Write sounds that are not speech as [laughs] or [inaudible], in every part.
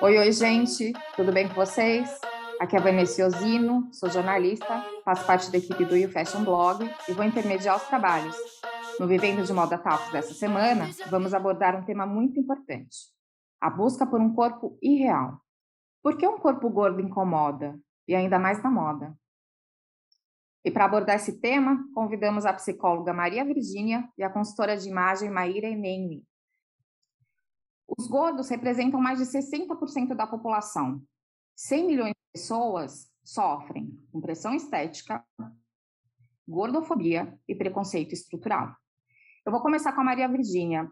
Oi, oi, gente, tudo bem com vocês? Aqui é a Vanessa Osino, sou jornalista, faço parte da equipe do You Fashion Blog e vou intermediar os trabalhos. No Vivendo de Moda Talks dessa semana, vamos abordar um tema muito importante: a busca por um corpo irreal. Por que um corpo gordo incomoda? E ainda mais na moda. E para abordar esse tema, convidamos a psicóloga Maria Virgínia e a consultora de imagem Maíra Eneni, os gordos representam mais de 60% da população. 100 milhões de pessoas sofrem com pressão estética, gordofobia e preconceito estrutural. Eu vou começar com a Maria Virgínia.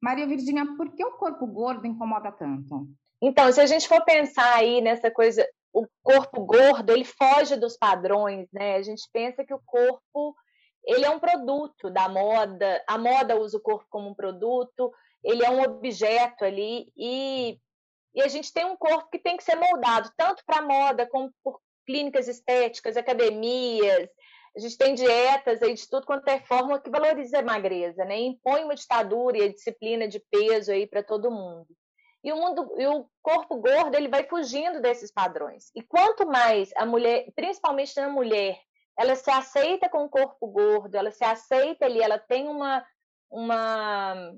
Maria Virgínia, por que o corpo gordo incomoda tanto? Então, se a gente for pensar aí nessa coisa, o corpo gordo, ele foge dos padrões, né? A gente pensa que o corpo, ele é um produto da moda, a moda usa o corpo como um produto, ele é um objeto ali e, e a gente tem um corpo que tem que ser moldado tanto para moda como por clínicas estéticas, academias. A gente tem dietas aí de tudo quanto é forma que valoriza a magreza, né? Impõe uma ditadura e a disciplina de peso aí para todo mundo. E o mundo, e o corpo gordo, ele vai fugindo desses padrões. E quanto mais a mulher, principalmente na mulher, ela se aceita com o corpo gordo, ela se aceita ali, ela tem uma uma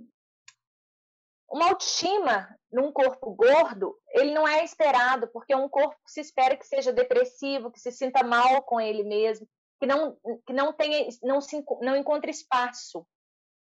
uma autoestima num corpo gordo, ele não é esperado, porque é um corpo que se espera que seja depressivo, que se sinta mal com ele mesmo, que não, que não tenha, não, se, não encontre espaço.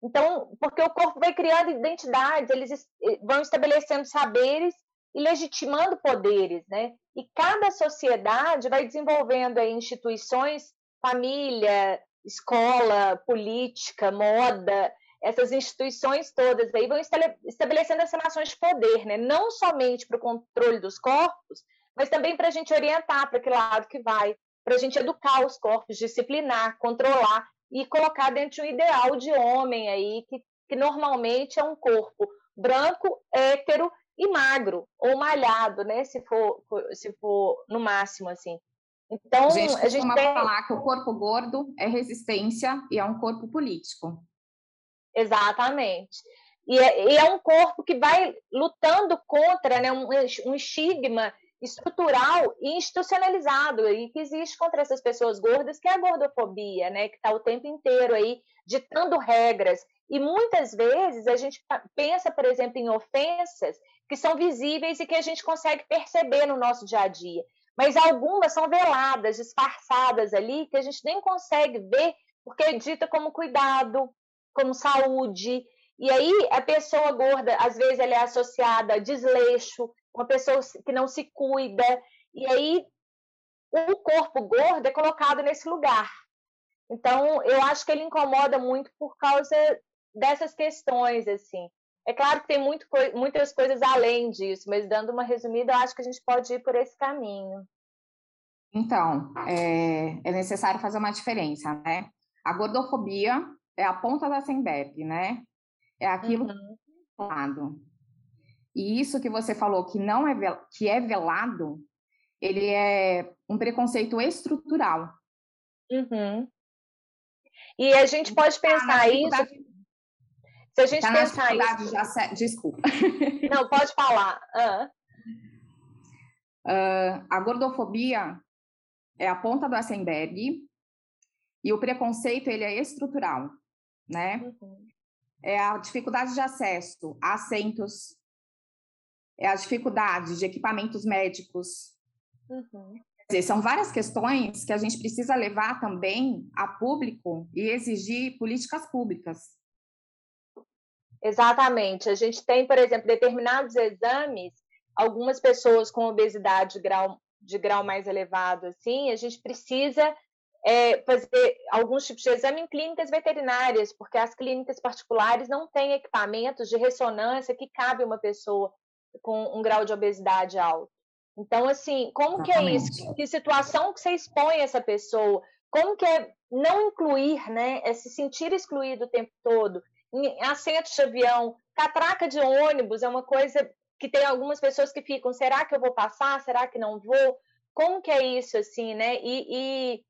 Então, porque o corpo vai criando identidades, eles vão estabelecendo saberes e legitimando poderes, né? E cada sociedade vai desenvolvendo aí instituições, família, escola, política, moda, essas instituições todas aí vão estabelecendo as relações de poder, né? não somente para o controle dos corpos, mas também para a gente orientar para que lado que vai, para a gente educar os corpos, disciplinar, controlar e colocar dentro de um ideal de homem aí, que, que normalmente é um corpo branco, hétero e magro, ou malhado, né? Se for, se for no máximo, assim. Então, a gente, a gente tem... falar que o corpo gordo é resistência e é um corpo político. Exatamente. E é, e é, um corpo que vai lutando contra né, um, um estigma estrutural e institucionalizado e que existe contra essas pessoas gordas, que é a gordofobia, né, que está o tempo inteiro aí ditando regras. E muitas vezes a gente pensa, por exemplo, em ofensas que são visíveis e que a gente consegue perceber no nosso dia a dia. Mas algumas são veladas, disfarçadas ali, que a gente nem consegue ver, porque é dita como cuidado, como saúde. E aí a pessoa gorda, às vezes, ela é associada a desleixo, uma pessoa que não se cuida. E aí o corpo gordo é colocado nesse lugar. Então, eu acho que ele incomoda muito por causa dessas questões, assim. É claro que tem muito, muitas coisas além disso, mas dando uma resumida, eu acho que a gente pode ir por esse caminho. Então, é, é necessário fazer uma diferença, né? A gordofobia é a ponta da Senberg, né? É aquilo uhum. velado. E isso que você falou que não é que é velado, ele é um preconceito estrutural. Uhum. E a gente pode tá pensar isso. Se a gente tá pensar isso. Já... Desculpa. Não, pode falar. Uh. Uh, a gordofobia é a ponta do Eisenberg e o preconceito ele é estrutural né? Uhum. É a dificuldade de acesso a assentos, é a dificuldade de equipamentos médicos. Uhum. Dizer, são várias questões que a gente precisa levar também a público e exigir políticas públicas. Exatamente. A gente tem, por exemplo, determinados exames, algumas pessoas com obesidade de grau, de grau mais elevado, assim, a gente precisa é, fazer alguns tipos de exame em clínicas veterinárias, porque as clínicas particulares não têm equipamentos de ressonância que cabe uma pessoa com um grau de obesidade alto. Então, assim, como Exatamente. que é isso? Que situação que você expõe essa pessoa? Como que é não incluir, né? É se sentir excluído o tempo todo? Em assentos de avião, catraca de ônibus é uma coisa que tem algumas pessoas que ficam, será que eu vou passar? Será que não vou? Como que é isso, assim, né? E, e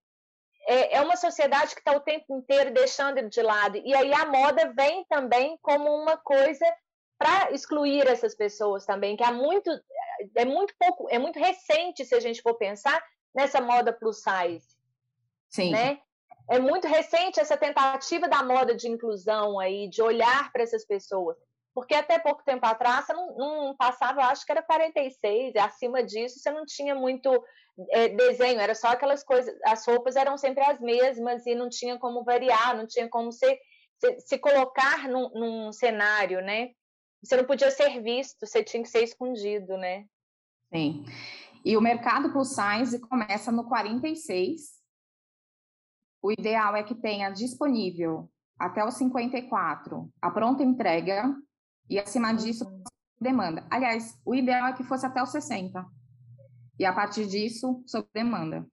é, é uma sociedade que está o tempo inteiro deixando ele de lado. E aí a moda vem também como uma coisa para excluir essas pessoas também, que há muito é muito pouco, é muito recente se a gente for pensar nessa moda plus size. Sim. Né? É muito recente essa tentativa da moda de inclusão aí, de olhar para essas pessoas. Porque até pouco tempo atrás você não, não passava, acho que era 46, acima disso você não tinha muito é, desenho, era só aquelas coisas, as roupas eram sempre as mesmas e não tinha como variar, não tinha como se, se, se colocar num, num cenário, né? Você não podia ser visto, você tinha que ser escondido, né? Sim. E o mercado plus size começa no 46. O ideal é que tenha disponível até os 54 a pronta entrega e acima disso uhum. demanda. Aliás, o ideal é que fosse até os 60. E a partir disso, sob demanda.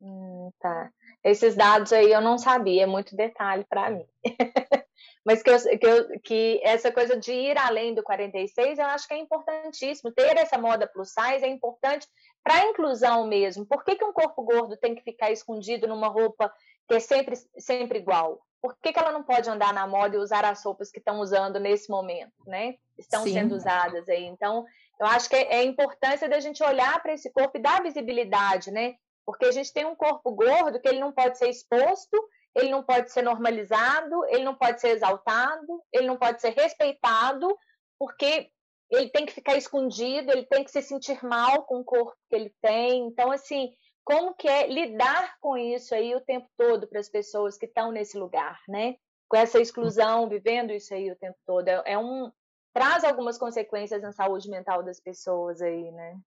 Hum, tá. Esses dados aí eu não sabia, é muito detalhe para mim. [laughs] Mas que, eu, que, eu, que, essa coisa de ir além do 46, eu acho que é importantíssimo. Ter essa moda plus size é importante para a inclusão mesmo. Por que, que um corpo gordo tem que ficar escondido numa roupa que é sempre, sempre igual? Por que, que ela não pode andar na moda e usar as roupas que estão usando nesse momento, né? Estão Sim. sendo usadas aí. Então, eu acho que é, é a importância da gente olhar para esse corpo e dar visibilidade, né? Porque a gente tem um corpo gordo que ele não pode ser exposto ele não pode ser normalizado, ele não pode ser exaltado, ele não pode ser respeitado, porque ele tem que ficar escondido, ele tem que se sentir mal com o corpo que ele tem. Então, assim, como que é lidar com isso aí o tempo todo para as pessoas que estão nesse lugar, né? Com essa exclusão, vivendo isso aí o tempo todo. É, é um traz algumas consequências na saúde mental das pessoas aí, né?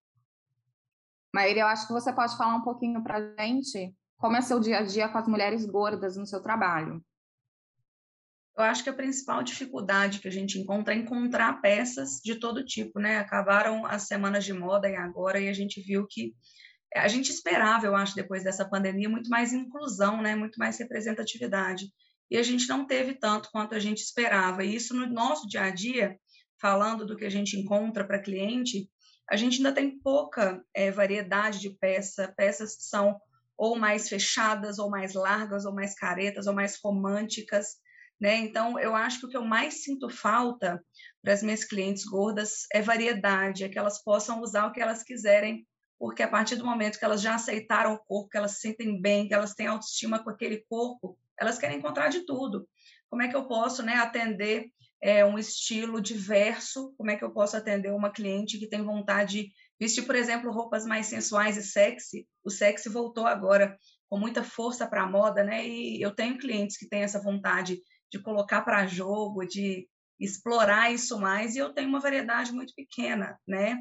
Maíra, eu acho que você pode falar um pouquinho para a gente como é seu dia a dia com as mulheres gordas no seu trabalho? Eu acho que a principal dificuldade que a gente encontra é encontrar peças de todo tipo, né? Acabaram as semanas de moda e agora e a gente viu que a gente esperava, eu acho, depois dessa pandemia, muito mais inclusão, né? Muito mais representatividade. E a gente não teve tanto quanto a gente esperava. E isso no nosso dia a dia, falando do que a gente encontra para cliente, a gente ainda tem pouca é, variedade de peça, peças que são ou mais fechadas, ou mais largas, ou mais caretas, ou mais românticas, né? Então, eu acho que o que eu mais sinto falta para as minhas clientes gordas é variedade, é que elas possam usar o que elas quiserem, porque a partir do momento que elas já aceitaram o corpo, que elas se sentem bem, que elas têm autoestima com aquele corpo, elas querem encontrar de tudo. Como é que eu posso né, atender é, um estilo diverso? Como é que eu posso atender uma cliente que tem vontade Vestir, por exemplo, roupas mais sensuais e sexy. O sexy voltou agora com muita força para a moda, né? E eu tenho clientes que têm essa vontade de colocar para jogo, de explorar isso mais, e eu tenho uma variedade muito pequena, né?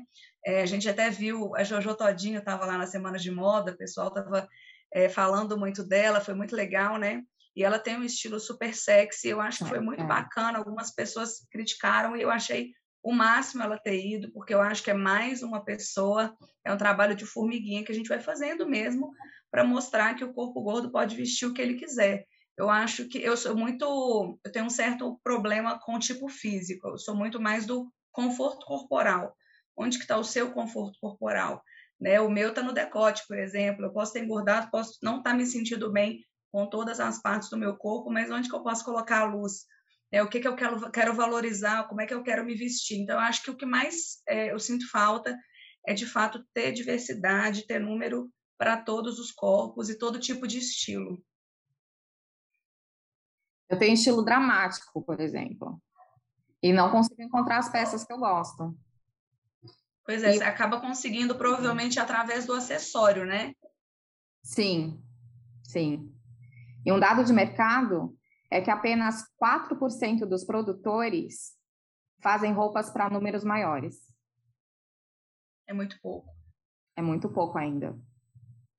É, a gente até viu, a Jojo Todinho estava lá na Semana de Moda, o pessoal estava é, falando muito dela, foi muito legal, né? E ela tem um estilo super sexy, eu acho que foi muito é. bacana. Algumas pessoas criticaram e eu achei o máximo ela ter ido, porque eu acho que é mais uma pessoa, é um trabalho de formiguinha que a gente vai fazendo mesmo para mostrar que o corpo gordo pode vestir o que ele quiser. Eu acho que eu sou muito, eu tenho um certo problema com o tipo físico. Eu sou muito mais do conforto corporal. Onde que está o seu conforto corporal? Né? O meu está no decote, por exemplo. Eu posso ter engordado, posso não estar tá me sentindo bem com todas as partes do meu corpo, mas onde que eu posso colocar a luz? né, o que, que eu quero, quero valorizar, como é que eu quero me vestir. Então, eu acho que o que mais é, eu sinto falta é, de fato, ter diversidade, ter número para todos os corpos e todo tipo de estilo. Eu tenho estilo dramático, por exemplo, e não consigo encontrar as peças que eu gosto. Pois é, e... você acaba conseguindo provavelmente através do acessório, né? Sim, sim. E um dado de mercado é que apenas 4% dos produtores fazem roupas para números maiores. É muito pouco. É muito pouco ainda.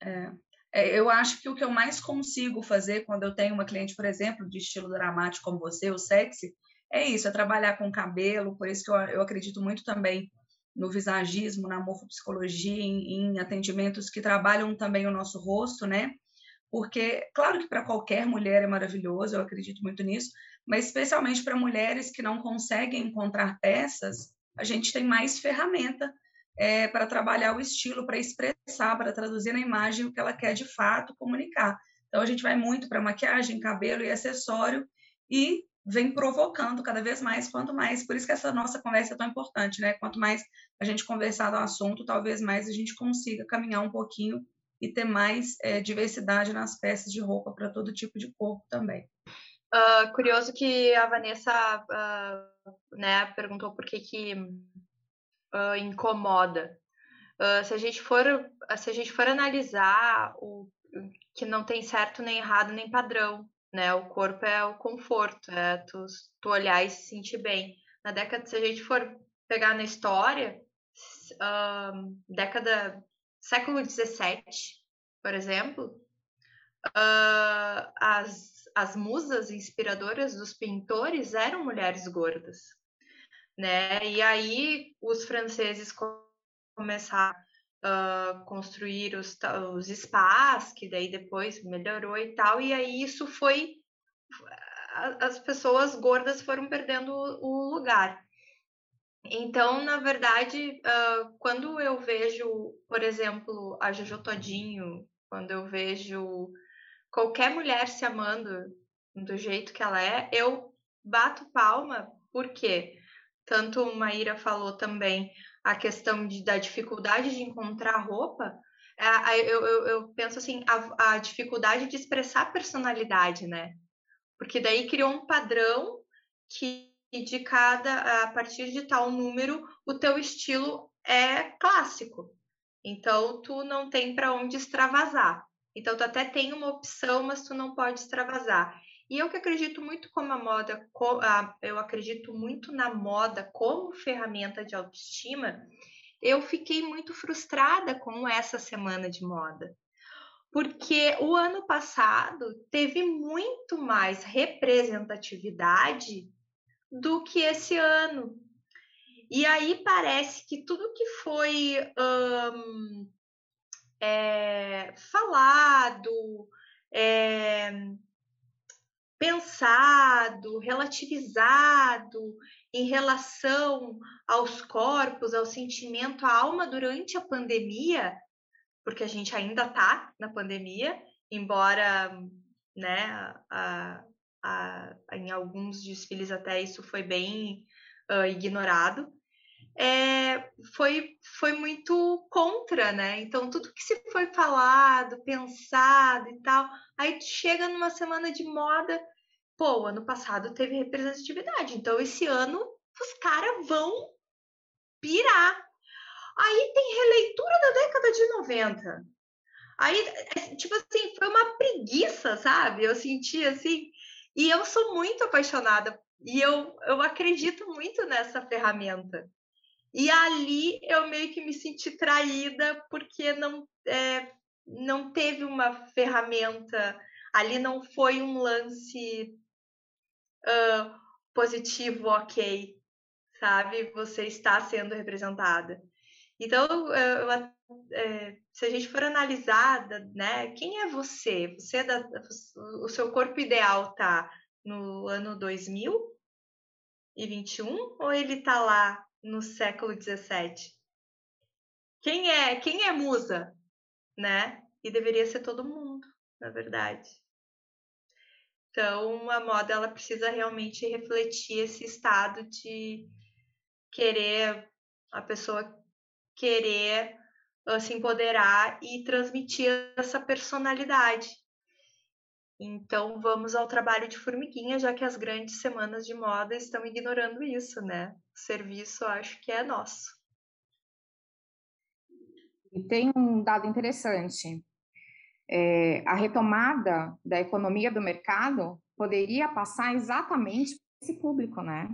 É. É, eu acho que o que eu mais consigo fazer quando eu tenho uma cliente, por exemplo, de estilo dramático como você, o sexy, é isso, é trabalhar com cabelo, por isso que eu, eu acredito muito também no visagismo, na morfopsicologia, em, em atendimentos que trabalham também o nosso rosto, né? Porque, claro que para qualquer mulher é maravilhoso, eu acredito muito nisso, mas especialmente para mulheres que não conseguem encontrar peças, a gente tem mais ferramenta é, para trabalhar o estilo, para expressar, para traduzir na imagem o que ela quer de fato comunicar. Então, a gente vai muito para maquiagem, cabelo e acessório, e vem provocando cada vez mais, quanto mais, por isso que essa nossa conversa é tão importante, né? Quanto mais a gente conversar do assunto, talvez mais a gente consiga caminhar um pouquinho e ter mais é, diversidade nas peças de roupa para todo tipo de corpo também. Uh, curioso que a Vanessa uh, né, perguntou por que, que uh, incomoda. se a gente for se a gente for analisar o que não tem certo nem errado nem padrão, né? O corpo é o conforto, é tu, tu olhar e se sentir bem. Na década, se a gente for pegar na história, década século 17, por exemplo, uh, as, as musas inspiradoras dos pintores eram mulheres gordas, né? E aí os franceses começaram a construir os, os spas, que daí depois melhorou e tal, e aí isso foi as pessoas gordas foram perdendo o lugar. Então, na verdade, uh, quando eu vejo, por exemplo, a Jojo Todinho, quando eu vejo qualquer mulher se amando do jeito que ela é, eu bato palma, porque tanto Maíra falou também a questão de, da dificuldade de encontrar roupa, é, eu, eu, eu, penso assim, a, a dificuldade de expressar personalidade, né? Porque daí criou um padrão que de cada, a partir de tal número, o teu estilo é clássico. Então, tu não tem para onde extravasar. Então, tu até tem uma opção, mas tu não pode extravasar. E eu que acredito muito como a moda, eu acredito muito na moda como ferramenta de autoestima, eu fiquei muito frustrada com essa semana de moda. Porque o ano passado teve muito mais representatividade do que esse ano. E aí parece que tudo que foi é, falado, é, pensado, relativizado em relação aos corpos, ao sentimento, à alma durante a pandemia, porque a gente ainda está na pandemia, embora né, a, a, em alguns desfiles até isso foi bem uh, ignorado, é, foi, foi muito contra, né? Então, tudo que se foi falado, pensado e tal, aí chega numa semana de moda, pô, ano passado teve representatividade, então esse ano os caras vão pirar. Aí tem releitura da década de 90. Aí, é, tipo assim, foi uma preguiça, sabe? Eu senti assim, e eu sou muito apaixonada e eu, eu acredito muito nessa ferramenta. E ali eu meio que me senti traída porque não, é, não teve uma ferramenta, ali não foi um lance uh, positivo, ok, sabe? Você está sendo representada. Então, eu, é, se a gente for analisada, né, quem é você? Você é da, o seu corpo ideal tá no ano 2021 ou ele tá lá no século 17? Quem é, quem é musa, né? E deveria ser todo mundo, na verdade. Então, a moda ela precisa realmente refletir esse estado de querer a pessoa querer se empoderar e transmitir essa personalidade. Então, vamos ao trabalho de formiguinha, já que as grandes semanas de moda estão ignorando isso, né? O serviço, acho que é nosso. E tem um dado interessante. É, a retomada da economia do mercado poderia passar exatamente por esse público, né?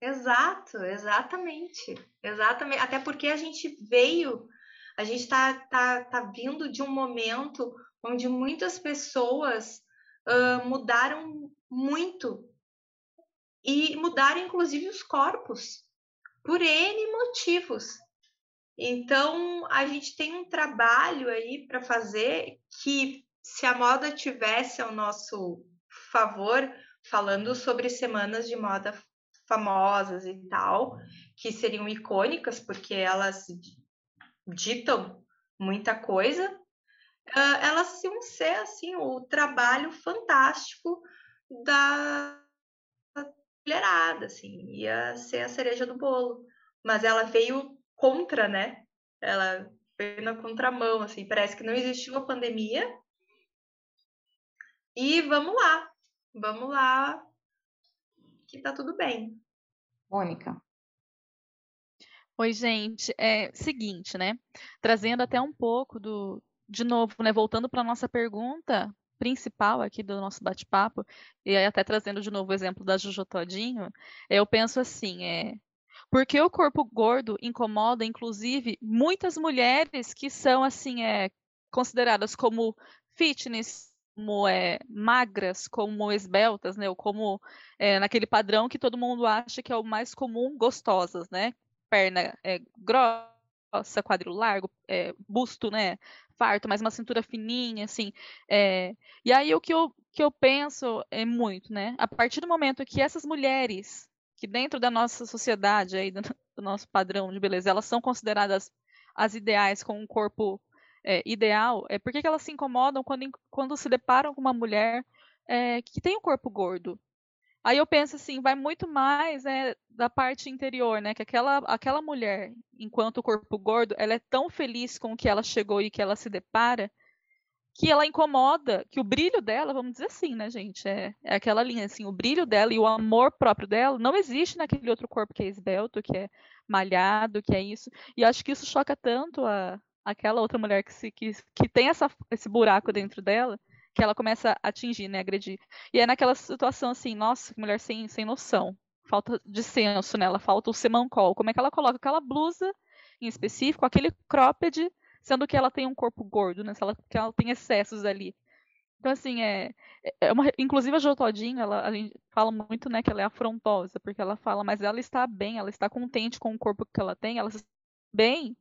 Exato, exatamente. Exatamente. Até porque a gente veio, a gente está tá, tá vindo de um momento onde muitas pessoas uh, mudaram muito e mudaram inclusive os corpos por N motivos. Então, a gente tem um trabalho aí para fazer que, se a moda tivesse ao nosso favor, falando sobre semanas de moda famosas e tal, que seriam icônicas, porque elas ditam muita coisa. uh, elas iam ser assim o trabalho fantástico da mulherada, assim, ia ser a cereja do bolo. Mas ela veio contra, né? Ela veio na contramão, assim, parece que não existiu a pandemia. E vamos lá, vamos lá, que tá tudo bem. Mônica. Oi, gente. É seguinte, né? Trazendo até um pouco do, de novo, né? Voltando para nossa pergunta principal aqui do nosso bate-papo, e aí até trazendo de novo o exemplo da Juju Todinho, eu penso assim, é, porque o corpo gordo incomoda, inclusive, muitas mulheres que são assim, é, consideradas como fitness, como é, magras, como esbeltas, né? Ou como é, naquele padrão que todo mundo acha que é o mais comum, gostosas, né? perna é, grossa, quadril largo, é, busto, né, farto, mas uma cintura fininha, assim. É... E aí o que eu, que eu penso é muito, né? A partir do momento que essas mulheres, que dentro da nossa sociedade, aí, do, do nosso padrão de beleza, elas são consideradas as ideais com um corpo é, ideal, é por que elas se incomodam quando, quando se deparam com uma mulher é, que tem um corpo gordo? Aí eu penso assim, vai muito mais é, da parte interior, né? Que aquela, aquela mulher, enquanto corpo gordo, ela é tão feliz com o que ela chegou e que ela se depara, que ela incomoda, que o brilho dela, vamos dizer assim, né, gente? É, é aquela linha, assim, o brilho dela e o amor próprio dela não existe naquele outro corpo que é esbelto, que é malhado, que é isso. E acho que isso choca tanto a, aquela outra mulher que, se, que, que tem essa, esse buraco dentro dela, que ela começa a atingir, né, agredir. E é naquela situação assim, nossa, mulher sem, sem noção. Falta de senso nela, falta o semancol. Como é que ela coloca aquela blusa em específico, aquele cropped, sendo que ela tem um corpo gordo, né? Ela, que ela tem excessos ali. Então, assim, é, é uma, inclusive a Jo Todinho, ela, a gente fala muito, né, que ela é afrontosa, porque ela fala, mas ela está bem, ela está contente com o corpo que ela tem, ela está bem,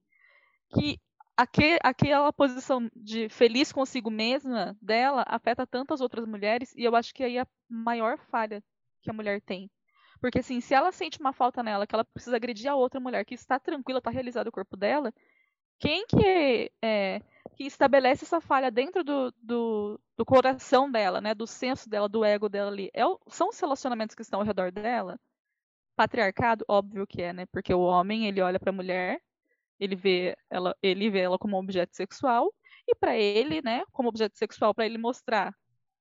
que aquela posição de feliz consigo mesma dela afeta tantas outras mulheres e eu acho que aí é a maior falha que a mulher tem. Porque assim, se ela sente uma falta nela, que ela precisa agredir a outra mulher que está tranquila, está realizado o corpo dela, quem que, é, que estabelece essa falha dentro do, do, do, coração dela, né, do senso dela, do ego dela ali? É são os relacionamentos que estão ao redor dela? Patriarcado, óbvio que é, né? Porque o homem, ele olha para a mulher ele vê ela, ele vê ela como objeto sexual e para ele, né, como objeto sexual para ele mostrar.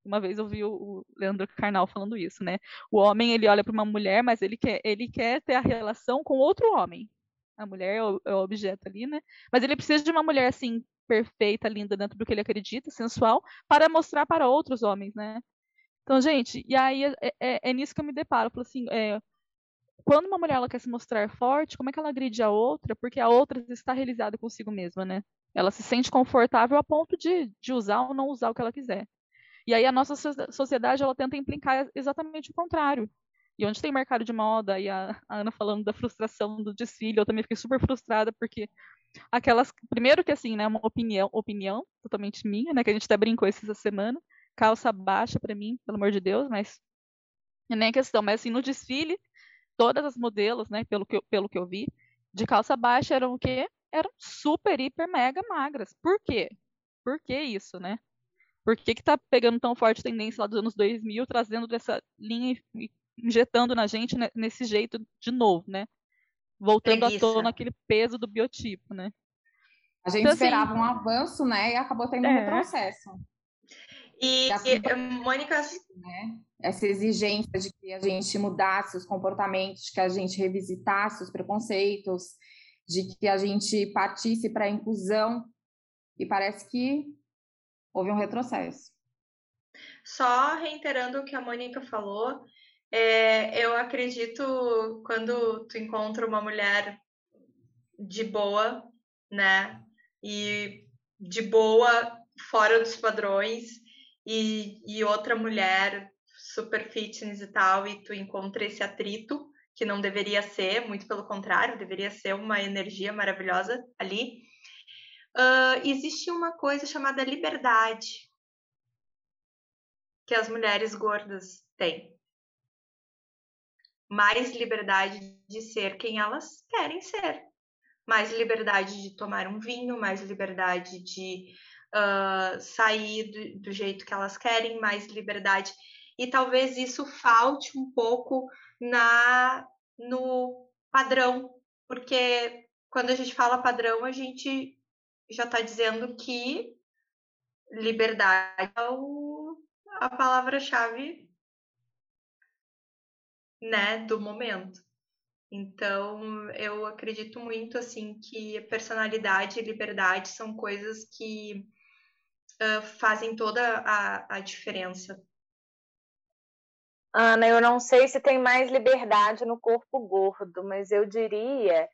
Uma vez eu vi o Leandro Carnal falando isso, né? O homem ele olha para uma mulher, mas ele quer ele quer ter a relação com outro homem. A mulher é o, é o objeto ali, né? Mas ele precisa de uma mulher assim perfeita, linda dentro do que ele acredita, sensual, para mostrar para outros homens, né? Então, gente, e aí é, é, é nisso que eu me deparo. Eu assim, é, quando uma mulher ela quer se mostrar forte, como é que ela agride a outra? Porque a outra está realizada consigo mesma, né? Ela se sente confortável a ponto de, de usar ou não usar o que ela quiser. E aí a nossa sociedade ela tenta implicar exatamente o contrário. E onde tem mercado de moda, e a, a Ana falando da frustração do desfile, eu também fiquei super frustrada, porque aquelas. Primeiro que assim, né? Uma opinião, opinião totalmente minha, né? Que a gente até brincou essa semana. Calça baixa para mim, pelo amor de Deus, mas. Não é nem questão, mas assim, no desfile, todas as modelos, né, pelo que, eu, pelo que eu vi, de calça baixa eram o quê? Eram super, hiper, mega magras. Por quê? Por que isso, né? Por que que tá pegando tão forte tendência lá dos anos 2000, trazendo dessa linha e injetando na gente né, nesse jeito de novo, né? Voltando Preguiça. à tona aquele peso do biotipo, né? A gente então, assim, esperava assim, um avanço, né? E acabou tendo é. um retrocesso. E, e Mônica. Né? Essa exigência de que a gente mudasse os comportamentos, que a gente revisitasse os preconceitos, de que a gente partisse para a inclusão, e parece que houve um retrocesso. Só reiterando o que a Mônica falou, é, eu acredito quando tu encontra uma mulher de boa, né? E de boa, fora dos padrões, e, e outra mulher super fitness e tal, e tu encontra esse atrito, que não deveria ser, muito pelo contrário, deveria ser uma energia maravilhosa ali. Uh, existe uma coisa chamada liberdade que as mulheres gordas têm. Mais liberdade de ser quem elas querem ser. Mais liberdade de tomar um vinho, mais liberdade de uh, sair do, do jeito que elas querem, mais liberdade. E talvez isso falte um pouco na no padrão, porque quando a gente fala padrão, a gente já está dizendo que liberdade é o, a palavra-chave né, do momento. Então, eu acredito muito assim que personalidade e liberdade são coisas que uh, fazem toda a, a diferença. Ana, eu não sei se tem mais liberdade no corpo gordo, mas eu diria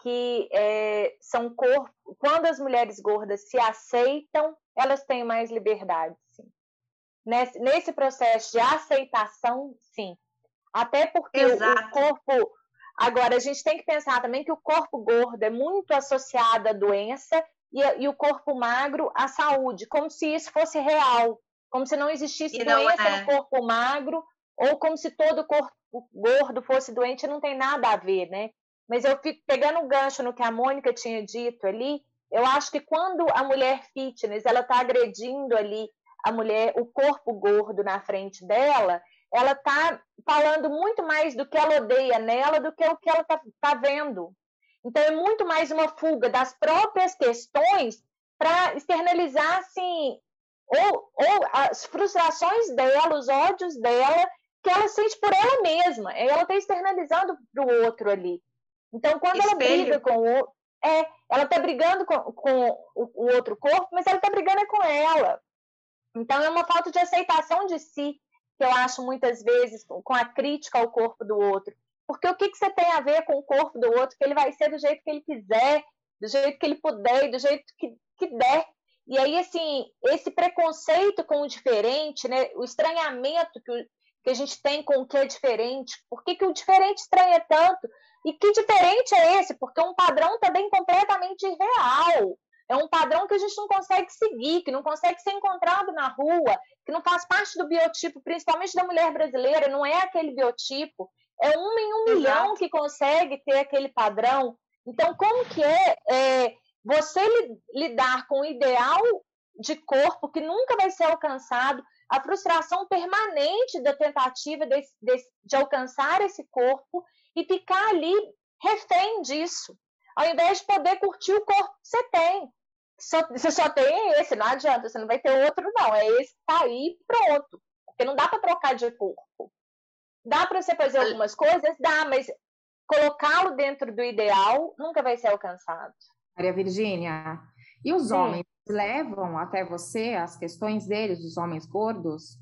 que é, são corpos. Quando as mulheres gordas se aceitam, elas têm mais liberdade, sim. Nesse, nesse processo de aceitação, sim. Até porque Exato. o corpo Agora, a gente tem que pensar também que o corpo gordo é muito associado à doença e, e o corpo magro à saúde, como se isso fosse real, como se não existisse e doença é. no corpo magro, ou como se todo corpo gordo fosse doente, não tem nada a ver, né? Mas eu fico pegando o gancho no que a Mônica tinha dito ali, eu acho que quando a mulher fitness ela está agredindo ali a mulher, o corpo gordo na frente dela, ela está falando muito mais do que ela odeia nela do que o que ela está tá vendo. Então, é muito mais uma fuga das próprias questões para externalizar, assim, ou, ou as frustrações dela, os ódios dela, que ela sente por ela mesma. Ela está externalizando para o outro ali. Então, quando Espelho. ela briga com o outro, é, ela está brigando com, com o, o, outro corpo, mas ela está brigando é com ela. Então, é uma falta de aceitação de si que eu acho muitas vezes com a crítica ao corpo do outro. Porque o que, que você tem a ver com o corpo do outro? Que ele vai ser do jeito que ele quiser, do jeito que ele puder, do jeito que, que der. E aí, assim, esse preconceito com o diferente, né? o estranhamento que, o, que a gente tem com o que é diferente, por que, que o diferente estranha tanto? E que diferente é esse? Porque um padrão também completamente irreal. É um padrão que a gente não consegue seguir, que não consegue ser encontrado na rua, que não faz parte do biotipo, principalmente da mulher brasileira, não é aquele biotipo. É um em um Exato. milhão que consegue ter aquele padrão. Então, como que é, é você lidar com o ideal de corpo que nunca vai ser alcançado, a frustração permanente da tentativa de, de, de alcançar esse corpo e ficar ali refém disso ao invés de poder curtir o corpo que você tem. Só, você só tem esse, não adianta, você não vai ter outro, não. É esse que tá aí pronto. Porque não dá para trocar de corpo. Dá para você fazer algumas coisas? Dá, mas colocá-lo dentro do ideal nunca vai ser alcançado. Maria Virgínia, e os Sim. homens levam até você as questões deles, os homens gordos?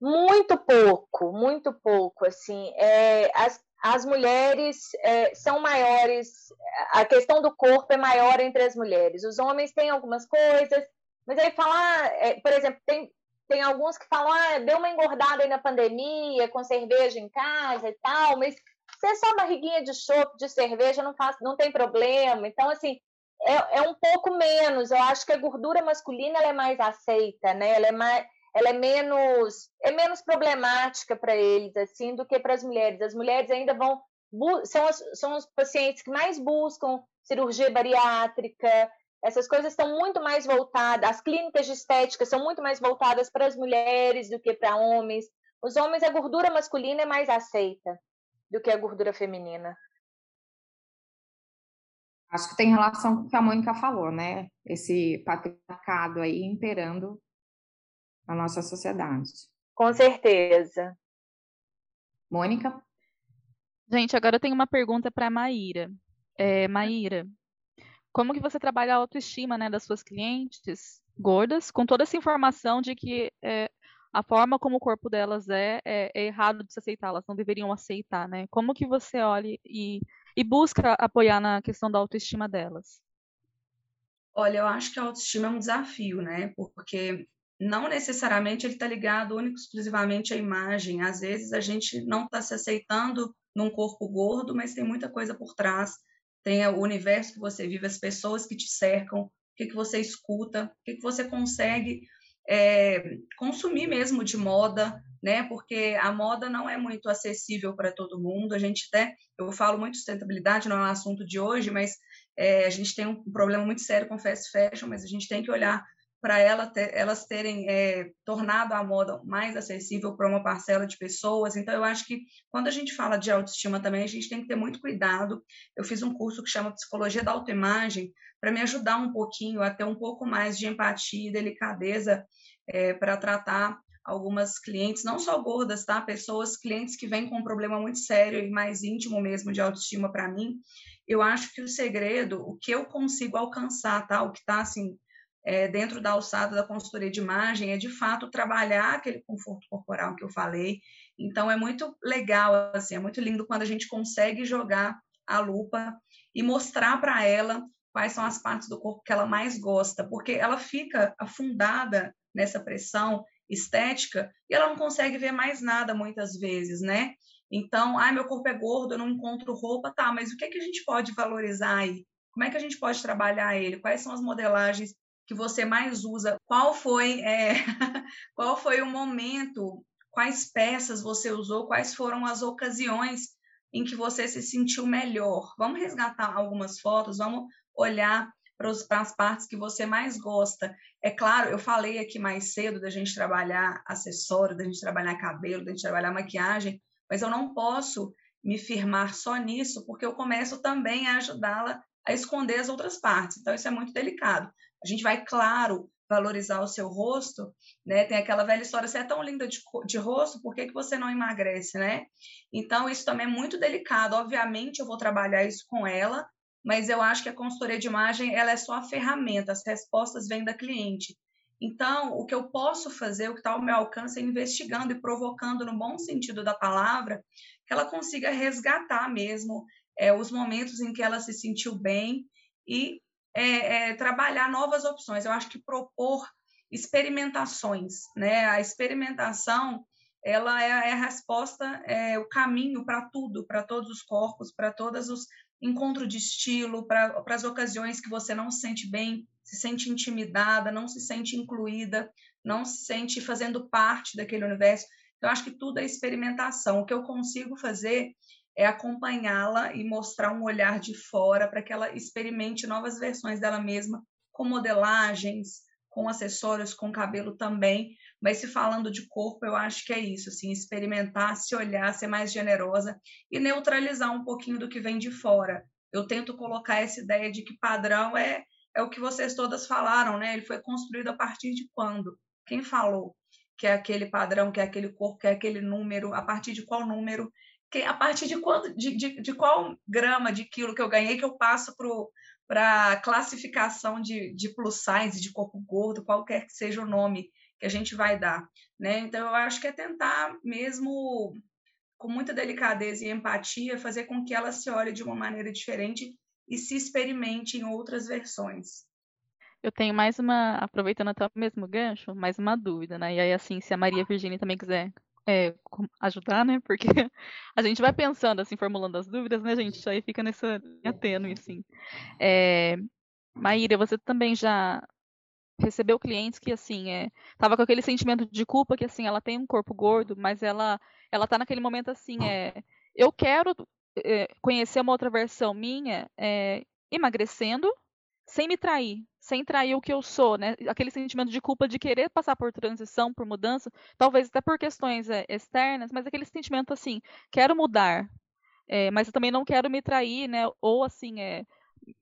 Muito pouco, muito pouco. Assim, é, as, as mulheres é, são maiores, a questão do corpo é maior entre as mulheres. Os homens têm algumas coisas, mas aí falar, é, por exemplo, tem, tem alguns que falam, ah, deu uma engordada aí na pandemia, com cerveja em casa e tal, mas se é só barriguinha de chope, de cerveja, não, faz, não tem problema. Então, assim, é, é um pouco menos. Eu acho que a gordura masculina ela é mais aceita, né? Ela é mais ela é menos é menos problemática para eles assim do que para as mulheres. As mulheres ainda vão são as, são os pacientes que mais buscam cirurgia bariátrica. Essas coisas estão muito mais voltadas, as clínicas de estética são muito mais voltadas para as mulheres do que para homens. Os homens, a gordura masculina é mais aceita do que a gordura feminina. Acho que tem relação com o que a Mônica falou, né? Esse patriarcado aí imperando na nossa sociedade. Com certeza. Mônica? Gente, agora eu tenho uma pergunta para a Maíra. É, Maíra, como que você trabalha a autoestima né, das suas clientes gordas, com toda essa informação de que é, a forma como o corpo delas é, é, é errado de se aceitar, elas não deveriam aceitar, né? Como que você olha e, e busca apoiar na questão da autoestima delas? Olha, eu acho que a autoestima é um desafio, né? Porque não necessariamente ele está ligado único exclusivamente à imagem. Às vezes a gente não está se aceitando num corpo gordo, mas tem muita coisa por trás. Tem o universo que você vive, as pessoas que te cercam, o que, que você escuta, o que, que você consegue é, consumir mesmo de moda, né? Porque a moda não é muito acessível para todo mundo. A gente até, eu falo muito de sustentabilidade, não é um assunto de hoje, mas é, a gente tem um problema muito sério com fast fashion, mas a gente tem que olhar para ela ter, elas terem é, tornado a moda mais acessível para uma parcela de pessoas. Então, eu acho que quando a gente fala de autoestima também, a gente tem que ter muito cuidado. Eu fiz um curso que chama Psicologia da Autoimagem para me ajudar um pouquinho a ter um pouco mais de empatia e delicadeza é, para tratar algumas clientes, não só gordas, tá? Pessoas, clientes que vêm com um problema muito sério e mais íntimo mesmo de autoestima para mim. Eu acho que o segredo, o que eu consigo alcançar, tá? O que está assim é, dentro da alçada da consultoria de imagem é de fato trabalhar aquele conforto corporal que eu falei. Então é muito legal, assim, é muito lindo quando a gente consegue jogar a lupa e mostrar para ela quais são as partes do corpo que ela mais gosta, porque ela fica afundada nessa pressão estética e ela não consegue ver mais nada muitas vezes, né? Então, ai, meu corpo é gordo, eu não encontro roupa, tá, mas o que, é que a gente pode valorizar aí? Como é que a gente pode trabalhar ele? Quais são as modelagens que você mais usa? Qual foi, é, [laughs] qual foi o momento? Quais peças você usou? Quais foram as ocasiões em que você se sentiu melhor? Vamos resgatar algumas fotos, vamos olhar para as partes que você mais gosta. É claro, eu falei aqui mais cedo da gente trabalhar acessório, da gente trabalhar cabelo, da gente trabalhar maquiagem, mas eu não posso me firmar só nisso, porque eu começo também a ajudá-la a esconder as outras partes. Então, isso é muito delicado. A gente vai, claro, valorizar o seu rosto, né? Tem aquela velha história, você é tão linda de, de rosto, por que, que você não emagrece, né? Então, isso também é muito delicado. Obviamente, eu vou trabalhar isso com ela, mas eu acho que a consultoria de imagem, ela é só a ferramenta, as respostas vêm da cliente. Então, o que eu posso fazer, o que está ao meu alcance, é investigando e provocando, no bom sentido da palavra, que ela consiga resgatar mesmo é, os momentos em que ela se sentiu bem e é, é, trabalhar novas opções. Eu acho que propor experimentações, né? A experimentação ela é, é a resposta, é o caminho para tudo, para todos os corpos, para todos os encontros de estilo, para as ocasiões que você não se sente bem, se sente intimidada, não se sente incluída, não se sente fazendo parte daquele universo. Eu acho que tudo é experimentação. O que eu consigo fazer é acompanhá-la e mostrar um olhar de fora para que ela experimente novas versões dela mesma, com modelagens, com acessórios, com cabelo também. Mas se falando de corpo, eu acho que é isso, assim, experimentar, se olhar, ser mais generosa e neutralizar um pouquinho do que vem de fora. Eu tento colocar essa ideia de que padrão é é o que vocês todas falaram, né? Ele foi construído a partir de quando? Quem falou que é aquele padrão, que é aquele corpo, que é aquele número, a partir de qual número a partir de, quando, de, de, de, qual grama de quilo que eu ganhei que eu passo para classificação de, de plus size, de corpo gordo, qualquer que seja o nome que a gente vai dar. Né? Então, eu acho que é tentar mesmo, com muita delicadeza e empatia, fazer com que ela se olhe de uma maneira diferente e se experimente em outras versões. Eu tenho mais uma, aproveitando até o mesmo gancho, mais uma dúvida, né? E aí, assim, se a Maria Virginia também quiser é, ajudar, né? Porque [laughs] a gente vai pensando, assim, formulando as dúvidas, né, gente? Aí fica nessa linha tênue, assim. É, Maíra, você também já recebeu clientes que, assim, é, tava com aquele sentimento de culpa que, assim, ela tem um corpo gordo, mas ela, ela tá naquele momento, assim, é, eu quero é, conhecer uma outra versão minha é, emagrecendo sem me trair, sem trair o que eu sou, né? Aquele sentimento de culpa de querer passar por transição, por mudança, talvez até por questões é, externas, mas aquele sentimento assim, quero mudar, é, mas eu também não quero me trair, né? Ou assim, é,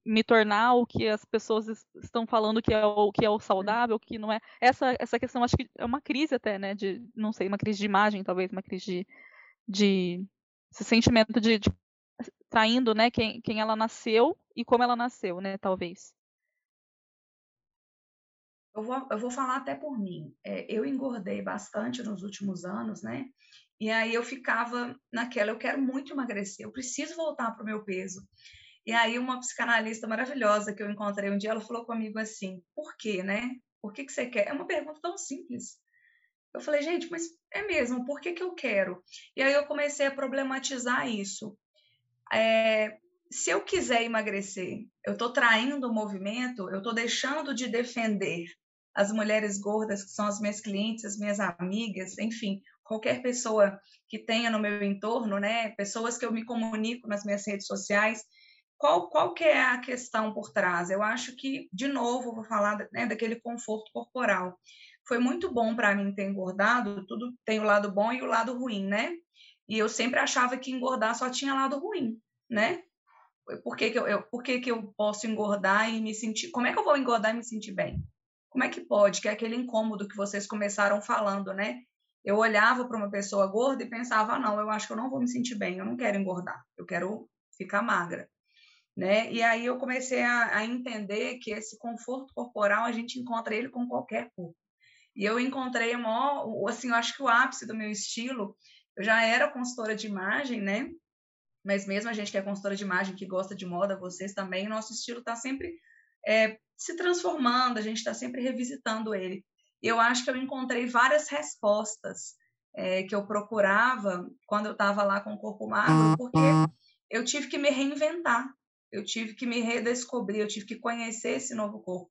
me tornar o que as pessoas estão falando que é o que é o saudável, que não é. Essa essa questão acho que é uma crise até, né? De não sei, uma crise de imagem, talvez uma crise de, de esse sentimento de, de traindo, né? Quem, quem ela nasceu e como ela nasceu, né? Talvez eu vou, eu vou falar até por mim. É, eu engordei bastante nos últimos anos, né? E aí eu ficava naquela, eu quero muito emagrecer, eu preciso voltar para o meu peso. E aí uma psicanalista maravilhosa que eu encontrei um dia, ela falou comigo assim, por quê, né? Por que, que você quer? É uma pergunta tão simples. Eu falei, gente, mas é mesmo, por que, que eu quero? E aí eu comecei a problematizar isso. É, se eu quiser emagrecer, eu estou traindo o movimento, eu estou deixando de defender as mulheres gordas, que são as minhas clientes, as minhas amigas, enfim, qualquer pessoa que tenha no meu entorno, né, pessoas que eu me comunico nas minhas redes sociais, qual, qual que é a questão por trás? Eu acho que, de novo, vou falar né, daquele conforto corporal. Foi muito bom para mim ter engordado, tudo tem o lado bom e o lado ruim, né? E eu sempre achava que engordar só tinha lado ruim, né? Por que, que, eu, eu, por que, que eu posso engordar e me sentir. Como é que eu vou engordar e me sentir bem? Como é que pode? Que é aquele incômodo que vocês começaram falando, né? Eu olhava para uma pessoa gorda e pensava, ah, não, eu acho que eu não vou me sentir bem, eu não quero engordar, eu quero ficar magra. Né? E aí eu comecei a, a entender que esse conforto corporal a gente encontra ele com qualquer corpo. E eu encontrei o maior, assim, eu acho que o ápice do meu estilo, eu já era consultora de imagem, né? Mas mesmo a gente que é consultora de imagem, que gosta de moda, vocês também, nosso estilo está sempre é, se transformando, a gente está sempre revisitando ele. E eu acho que eu encontrei várias respostas é, que eu procurava quando eu estava lá com o corpo magro, porque eu tive que me reinventar, eu tive que me redescobrir, eu tive que conhecer esse novo corpo.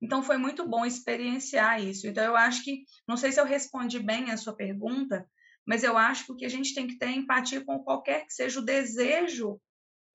Então foi muito bom experienciar isso. Então eu acho que, não sei se eu respondi bem a sua pergunta, mas eu acho que a gente tem que ter empatia com qualquer que seja o desejo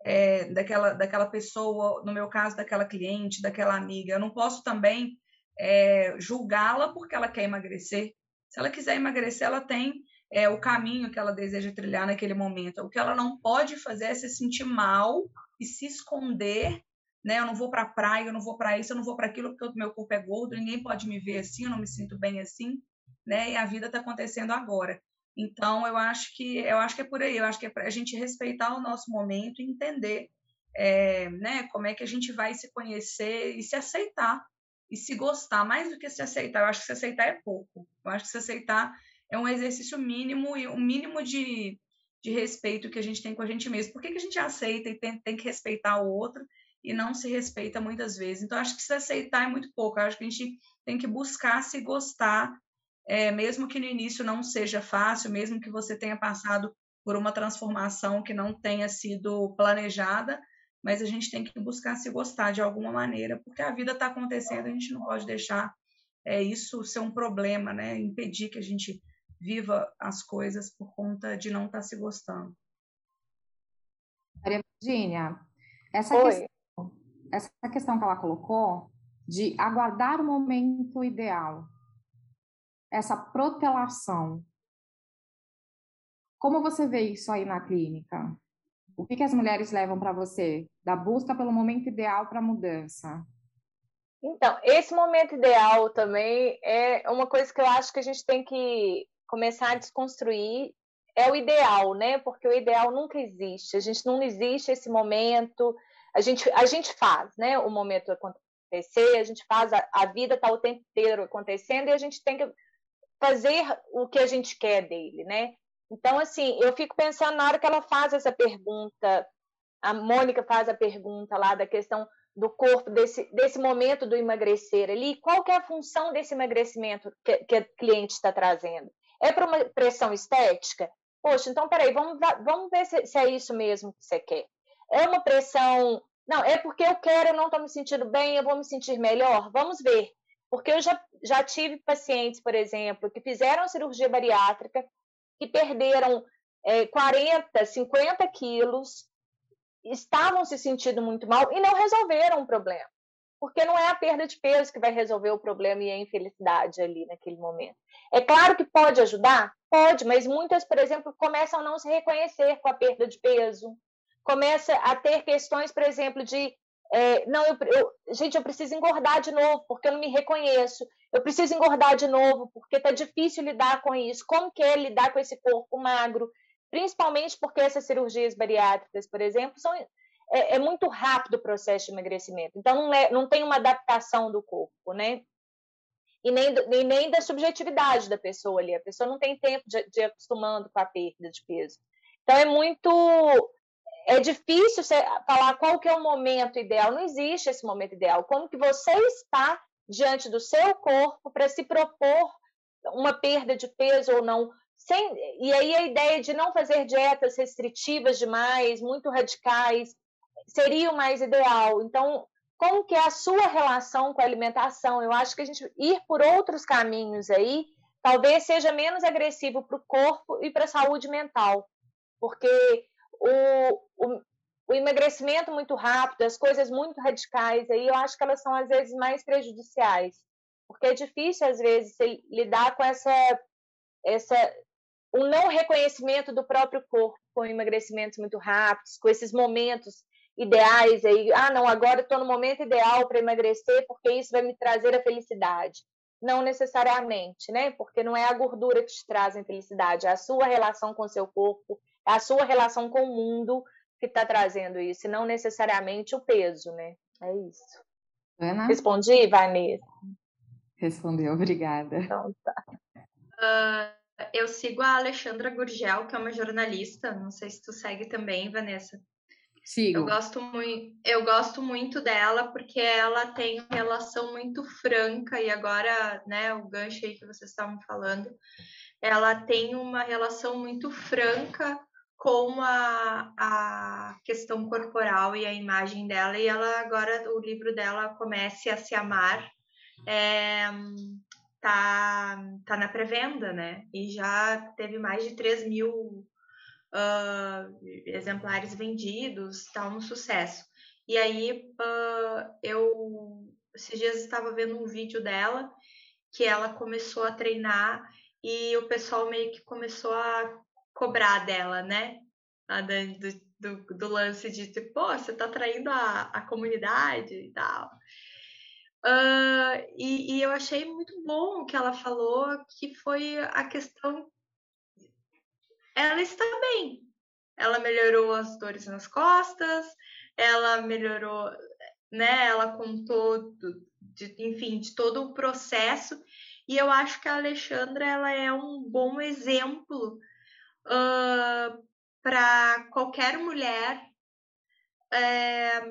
é, daquela, daquela pessoa, no meu caso, daquela cliente, daquela amiga. Eu não posso também é, julgá-la porque ela quer emagrecer. Se ela quiser emagrecer, ela tem é, o caminho que ela deseja trilhar naquele momento. O que ela não pode fazer é se sentir mal e se esconder. Né? Eu não vou para a praia, eu não vou para isso, eu não vou para aquilo porque o meu corpo é gordo, ninguém pode me ver assim, eu não me sinto bem assim. Né? E a vida está acontecendo agora. Então, eu acho que eu acho que é por aí. Eu acho que é para a gente respeitar o nosso momento e entender é, né, como é que a gente vai se conhecer e se aceitar e se gostar. Mais do que se aceitar, eu acho que se aceitar é pouco. Eu acho que se aceitar é um exercício mínimo e um mínimo de, de respeito que a gente tem com a gente mesmo. Por que, que a gente aceita e tem, tem que respeitar o outro e não se respeita muitas vezes? Então, acho que se aceitar é muito pouco. Eu acho que a gente tem que buscar se gostar é, mesmo que no início não seja fácil, mesmo que você tenha passado por uma transformação que não tenha sido planejada, mas a gente tem que buscar se gostar de alguma maneira, porque a vida está acontecendo, a gente não pode deixar é, isso ser um problema, né? Impedir que a gente viva as coisas por conta de não estar tá se gostando. Maria Virginia, essa questão, essa questão que ela colocou de aguardar o momento ideal, essa protelação. Como você vê isso aí na clínica? O que, que as mulheres levam para você da busca pelo momento ideal para a mudança? Então, esse momento ideal também é uma coisa que eu acho que a gente tem que começar a desconstruir. É o ideal, né? Porque o ideal nunca existe. A gente não existe esse momento. A gente, a gente faz, né? O momento acontecer, a gente faz, a, a vida está o tempo inteiro acontecendo e a gente tem que fazer o que a gente quer dele, né? Então, assim, eu fico pensando na hora que ela faz essa pergunta, a Mônica faz a pergunta lá da questão do corpo, desse, desse momento do emagrecer ali, qual que é a função desse emagrecimento que, que a cliente está trazendo? É para uma pressão estética? Poxa, então peraí, vamos, vamos ver se, se é isso mesmo que você quer. É uma pressão. Não, é porque eu quero, eu não estou me sentindo bem, eu vou me sentir melhor? Vamos ver. Porque eu já, já tive pacientes, por exemplo, que fizeram cirurgia bariátrica, que perderam é, 40, 50 quilos, estavam se sentindo muito mal e não resolveram o problema. Porque não é a perda de peso que vai resolver o problema e a infelicidade ali naquele momento. É claro que pode ajudar? Pode, mas muitas, por exemplo, começam a não se reconhecer com a perda de peso, começa a ter questões, por exemplo, de é, não, eu, eu, gente, eu preciso engordar de novo, porque eu não me reconheço. Eu preciso engordar de novo, porque tá difícil lidar com isso. Como que é lidar com esse corpo magro? Principalmente porque essas cirurgias bariátricas, por exemplo, são, é, é muito rápido o processo de emagrecimento. Então, não, é, não tem uma adaptação do corpo, né? E nem, nem, nem da subjetividade da pessoa ali. A pessoa não tem tempo de, de acostumando com a perda de peso. Então, é muito é difícil falar qual que é o momento ideal. Não existe esse momento ideal. Como que você está diante do seu corpo para se propor uma perda de peso ou não? Sem, e aí a ideia de não fazer dietas restritivas demais, muito radicais, seria o mais ideal. Então, como que é a sua relação com a alimentação. Eu acho que a gente ir por outros caminhos aí talvez seja menos agressivo para o corpo e para a saúde mental, porque o, o, o, emagrecimento muito rápido, as coisas muito radicais aí, eu acho que elas são às vezes mais prejudiciais, porque é difícil às vezes lidar com essa essa um não reconhecimento do próprio corpo com emagrecimentos muito rápidos, com esses momentos ideais aí, ah, não, agora estou no momento ideal para emagrecer porque isso vai me trazer a felicidade. Não necessariamente, né? Porque não é a gordura que te traz a felicidade, é a sua relação com o seu corpo, a sua relação com o mundo que está trazendo isso, e não necessariamente o peso, né? É isso. Ana? Respondi, Vanessa? Respondeu, obrigada. Então tá. Uh, eu sigo a Alexandra Gurgel, que é uma jornalista, não sei se tu segue também, Vanessa. Sigo. Eu gosto muito, eu gosto muito dela porque ela tem uma relação muito franca e agora, né, o gancho aí que vocês estavam falando, ela tem uma relação muito franca com a, a questão corporal e a imagem dela e ela agora o livro dela comece a se amar é, tá tá na pré-venda, né? E já teve mais de 3 mil uh, exemplares vendidos, tá um sucesso. E aí uh, eu esses dias estava vendo um vídeo dela que ela começou a treinar e o pessoal meio que começou a cobrar dela, né? Do, do, do lance de tipo, pô, você tá traindo a, a comunidade e tal. Uh, e, e, eu achei muito bom o que ela falou, que foi a questão ela está bem. Ela melhorou as dores nas costas, ela melhorou, né? Ela contou, de, enfim, de todo o processo. E eu acho que a Alexandra ela é um bom exemplo uh, para qualquer mulher é,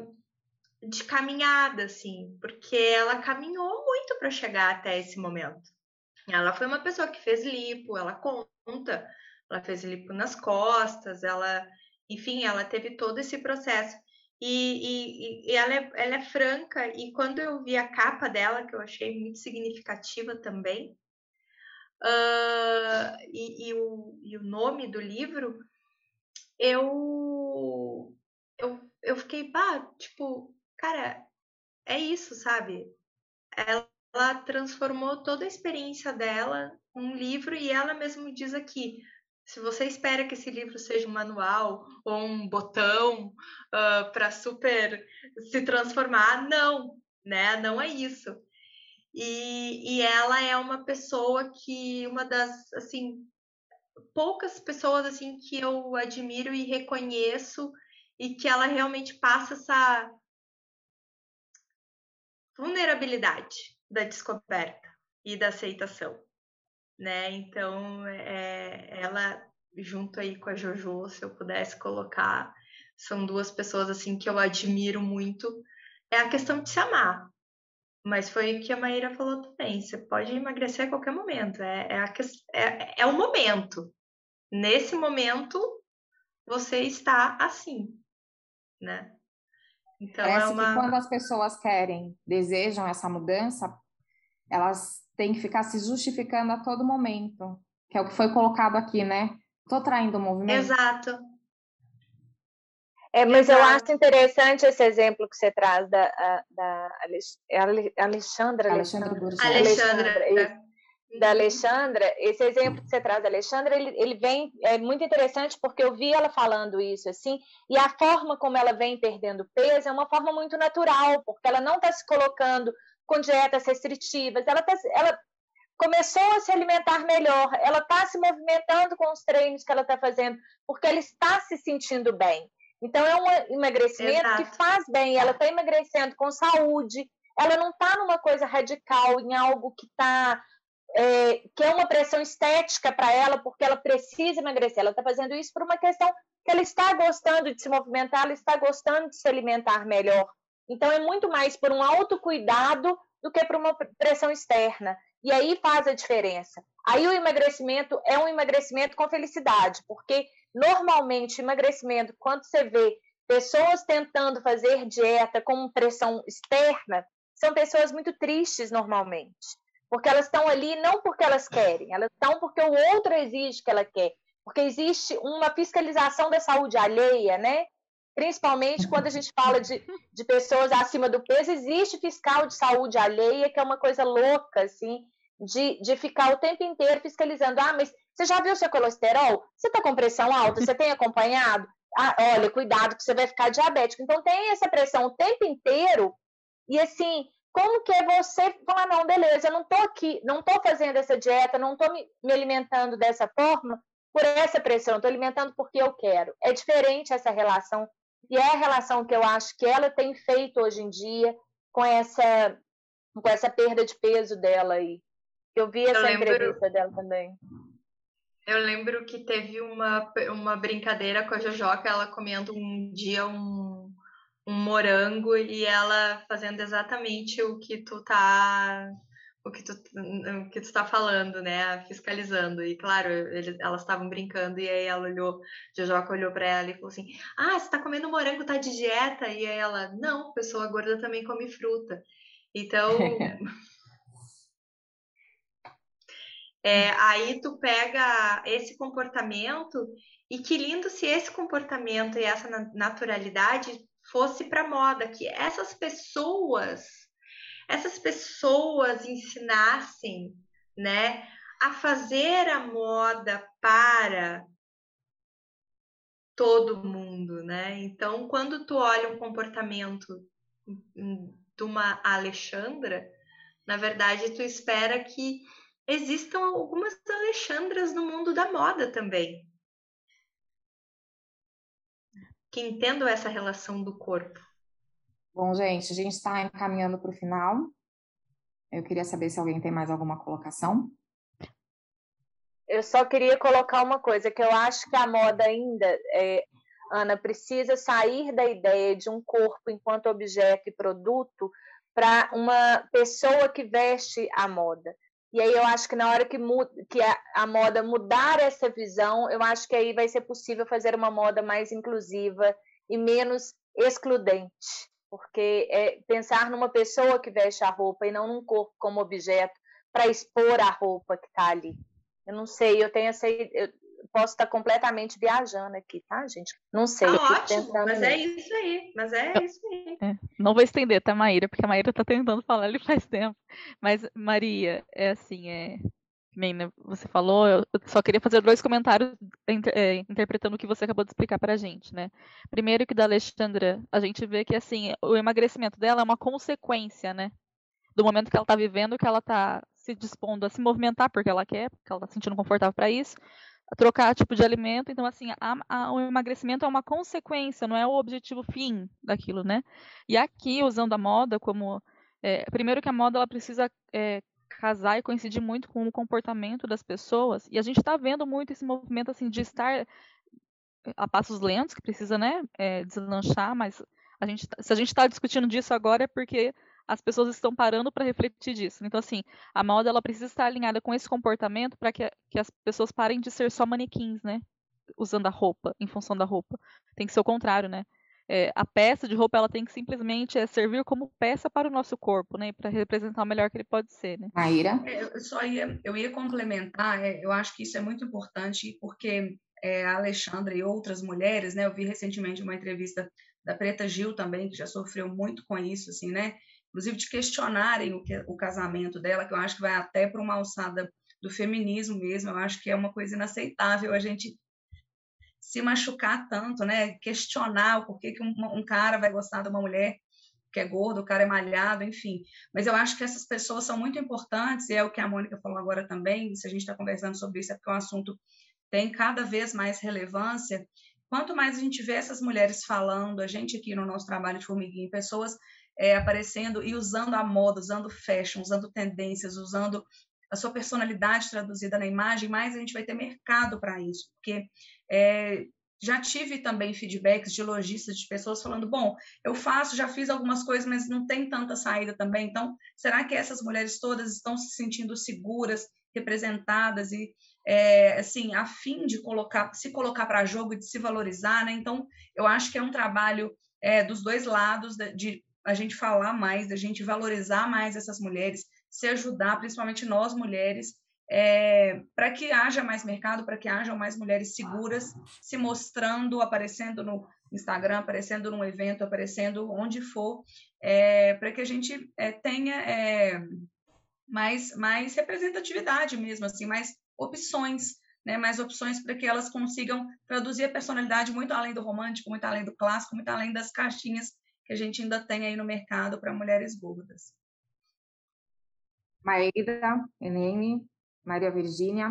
de caminhada, assim, porque ela caminhou muito para chegar até esse momento. Ela foi uma pessoa que fez lipo, ela conta ela fez lipo nas costas, ela, enfim, ela teve todo esse processo. E, e, e ela, é, ela é franca, e quando eu vi a capa dela, que eu achei muito significativa também, uh, e, e, o, e o nome do livro, eu, eu, eu fiquei, pá, tipo, cara, é isso, sabe? Ela, ela transformou toda a experiência dela num livro e ela mesmo diz aqui: se você espera que esse livro seja um manual ou um botão uh, ah, para super se transformar, não, né? Não é isso. E, e ela é uma pessoa que, uma das, assim, poucas pessoas, assim, que eu admiro e reconheço e que ela realmente passa essa vulnerabilidade da descoberta e da aceitação né? Então, é, ela junto aí com a Jojo, se eu pudesse colocar, são duas pessoas assim que eu admiro muito. É a questão de se amar. Mas foi o que a Maíra falou também. Você pode emagrecer a qualquer momento. É, é, a, é, é o momento. Nesse momento, você está assim, né? Então, é Parece é uma... que quando as pessoas querem, desejam essa mudança, elas têm que ficar se justificando a todo momento, que é o que foi colocado aqui, né? Tô traindo o movimento. Exato. É, mas Exato. eu acho interessante esse exemplo que você traz da, da Alexandra. Alexandra. Alexandra. Alexandra. Da Alexandra, esse exemplo que você traz da Alexandra, ele, ele vem, é muito interessante porque eu vi ela falando isso assim, e a forma como ela vem perdendo peso é uma forma muito natural, porque ela não está se colocando com dietas restritivas, ela, tá, ela começou a se alimentar melhor, ela está se movimentando com os treinos que ela está fazendo, porque ela está se sentindo bem. Então, é um emagrecimento Exato. que faz bem, ela está emagrecendo com saúde, ela não está numa coisa radical, em algo que está. É, que é uma pressão estética para ela, porque ela precisa emagrecer. Ela está fazendo isso por uma questão que ela está gostando de se movimentar, ela está gostando de se alimentar melhor. Então, é muito mais por um autocuidado do que por uma pressão externa. E aí faz a diferença. Aí o emagrecimento é um emagrecimento com felicidade, porque normalmente emagrecimento, quando você vê Pessoas tentando fazer dieta com pressão externa são pessoas muito tristes normalmente, porque elas estão ali não porque elas querem, elas estão porque o outro exige que ela quer, porque existe uma fiscalização da saúde alheia, né? Principalmente quando a gente fala de, de pessoas acima do peso, existe fiscal de saúde alheia, que é uma coisa louca, assim, de, de ficar o tempo inteiro fiscalizando. Ah, mas você já viu seu colesterol? Você está com pressão alta? Você tem acompanhado? Ah, olha, cuidado que você vai ficar diabético. Então tem essa pressão o tempo inteiro. E assim, como que é você falar, não, beleza, eu não estou aqui, não estou fazendo essa dieta, não estou me, me alimentando dessa forma por essa pressão, estou alimentando porque eu quero. É diferente essa relação. E é a relação que eu acho que ela tem feito hoje em dia com essa, com essa perda de peso dela aí. Eu vi essa eu lembro... entrevista dela também. Eu lembro que teve uma, uma brincadeira com a Jojoca, ela comendo um dia um, um morango e ela fazendo exatamente o que tu tá o que tu, o que tu tá falando, né? Fiscalizando. E claro, eles, elas estavam brincando e aí ela olhou, Jojoca olhou para ela e falou assim: "Ah, você tá comendo morango, tá de dieta?" E aí ela: "Não, pessoa gorda também come fruta." Então, [laughs] É, aí tu pega esse comportamento e que lindo se esse comportamento e essa naturalidade fosse para moda, que essas pessoas, essas pessoas ensinassem, né, a fazer a moda para todo mundo, né? Então, quando tu olha um comportamento de uma Alexandra, na verdade tu espera que existam algumas Alexandras no mundo da moda também. Que entendam essa relação do corpo. Bom, gente, a gente está encaminhando para o final. Eu queria saber se alguém tem mais alguma colocação. Eu só queria colocar uma coisa, que eu acho que a moda ainda, é, Ana, precisa sair da ideia de um corpo enquanto objeto e produto para uma pessoa que veste a moda. E aí eu acho que na hora que, que a, a, moda mudar essa visão, eu acho que aí vai ser possível fazer uma moda mais inclusiva e menos excludente. Porque é pensar numa pessoa que veste a roupa e não num corpo como objeto para expor a roupa que está ali. Eu não sei, eu tenho essa. Eu, posso estar completamente viajando aqui, tá, gente? Não sei. Tá ótimo, mas é isso aí. Mas é isso aí. É, não vou estender, tá, Maíra? Porque a Maíra tá tentando falar ali [laughs] faz tempo. Mas, Maria, é assim, é. Né, você falou, eu só queria fazer dois comentários é, interpretando o que você acabou de explicar para a gente, né? Primeiro que da Alexandra, a gente vê que assim, o emagrecimento dela é uma consequência, né? Do momento que ela está vivendo, que ela está se dispondo a se movimentar porque ela quer, porque ela está se sentindo confortável para isso, trocar tipo de alimento. Então, assim, a, a, o emagrecimento é uma consequência, não é o objetivo fim daquilo, né? E aqui, usando a moda como. É, primeiro que a moda ela precisa é, casar e coincidir muito com o comportamento das pessoas. E a gente está vendo muito esse movimento assim de estar a passos lentos, que precisa, né, é, deslanchar, mas a gente, tá, se a gente está discutindo disso agora é porque as pessoas estão parando para refletir disso. Então, assim, a moda ela precisa estar alinhada com esse comportamento para que, que as pessoas parem de ser só manequins, né? Usando a roupa, em função da roupa. Tem que ser o contrário, né? É, a peça de roupa ela tem que simplesmente é, servir como peça para o nosso corpo, né? Para representar o melhor que ele pode ser, né? Maíra? É, eu só ia, eu ia complementar. É, eu acho que isso é muito importante porque é, a Alexandra e outras mulheres, né? Eu vi recentemente uma entrevista da Preta Gil também que já sofreu muito com isso, assim, né? Inclusive de questionarem o, que, o casamento dela, que eu acho que vai até para uma alçada do feminismo mesmo. Eu acho que é uma coisa inaceitável a gente se machucar tanto, né? Questionar o porquê que um, um cara vai gostar de uma mulher que é gordo, o cara é malhado, enfim. Mas eu acho que essas pessoas são muito importantes, e é o que a Mônica falou agora também, se a gente está conversando sobre isso, é porque o assunto tem cada vez mais relevância. Quanto mais a gente vê essas mulheres falando, a gente aqui no nosso trabalho de formiguinha, pessoas é, aparecendo e usando a moda, usando fashion, usando tendências, usando a sua personalidade traduzida na imagem, mais a gente vai ter mercado para isso, porque é, já tive também feedbacks de lojistas, de pessoas falando: bom, eu faço, já fiz algumas coisas, mas não tem tanta saída também. Então, será que essas mulheres todas estão se sentindo seguras, representadas? E é, assim, a fim de colocar, se colocar para jogo e de se valorizar, né? Então, eu acho que é um trabalho é, dos dois lados de, de a gente falar mais, da gente valorizar mais essas mulheres, se ajudar, principalmente nós mulheres, é, para que haja mais mercado, para que hajam mais mulheres seguras se mostrando, aparecendo no Instagram, aparecendo num evento, aparecendo onde for, é, para que a gente é, tenha é, mais, mais representatividade mesmo, assim, mais opções, né, mais opções para que elas consigam traduzir a personalidade muito além do romântico, muito além do clássico, muito além das caixinhas que a gente ainda tem aí no mercado para mulheres gordas. Maíra, Enene, Maria Virgínia,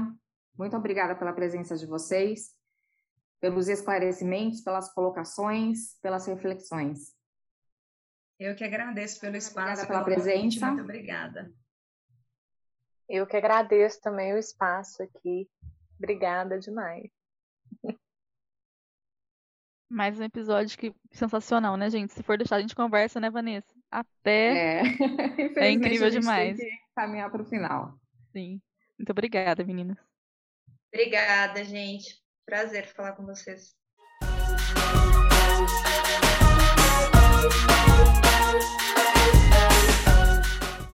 muito obrigada pela presença de vocês, pelos esclarecimentos, pelas colocações, pelas reflexões. Eu que agradeço pelo espaço, obrigada pela presença. Muito obrigada. Eu que agradeço também o espaço aqui. Obrigada demais. Mais um episódio que sensacional, né, gente? Se for deixar, a gente conversa, né, Vanessa? Até. É, [laughs] é incrível demais. Tem que caminhar para o final. Sim. Muito obrigada, meninas. Obrigada, gente. Prazer falar com vocês.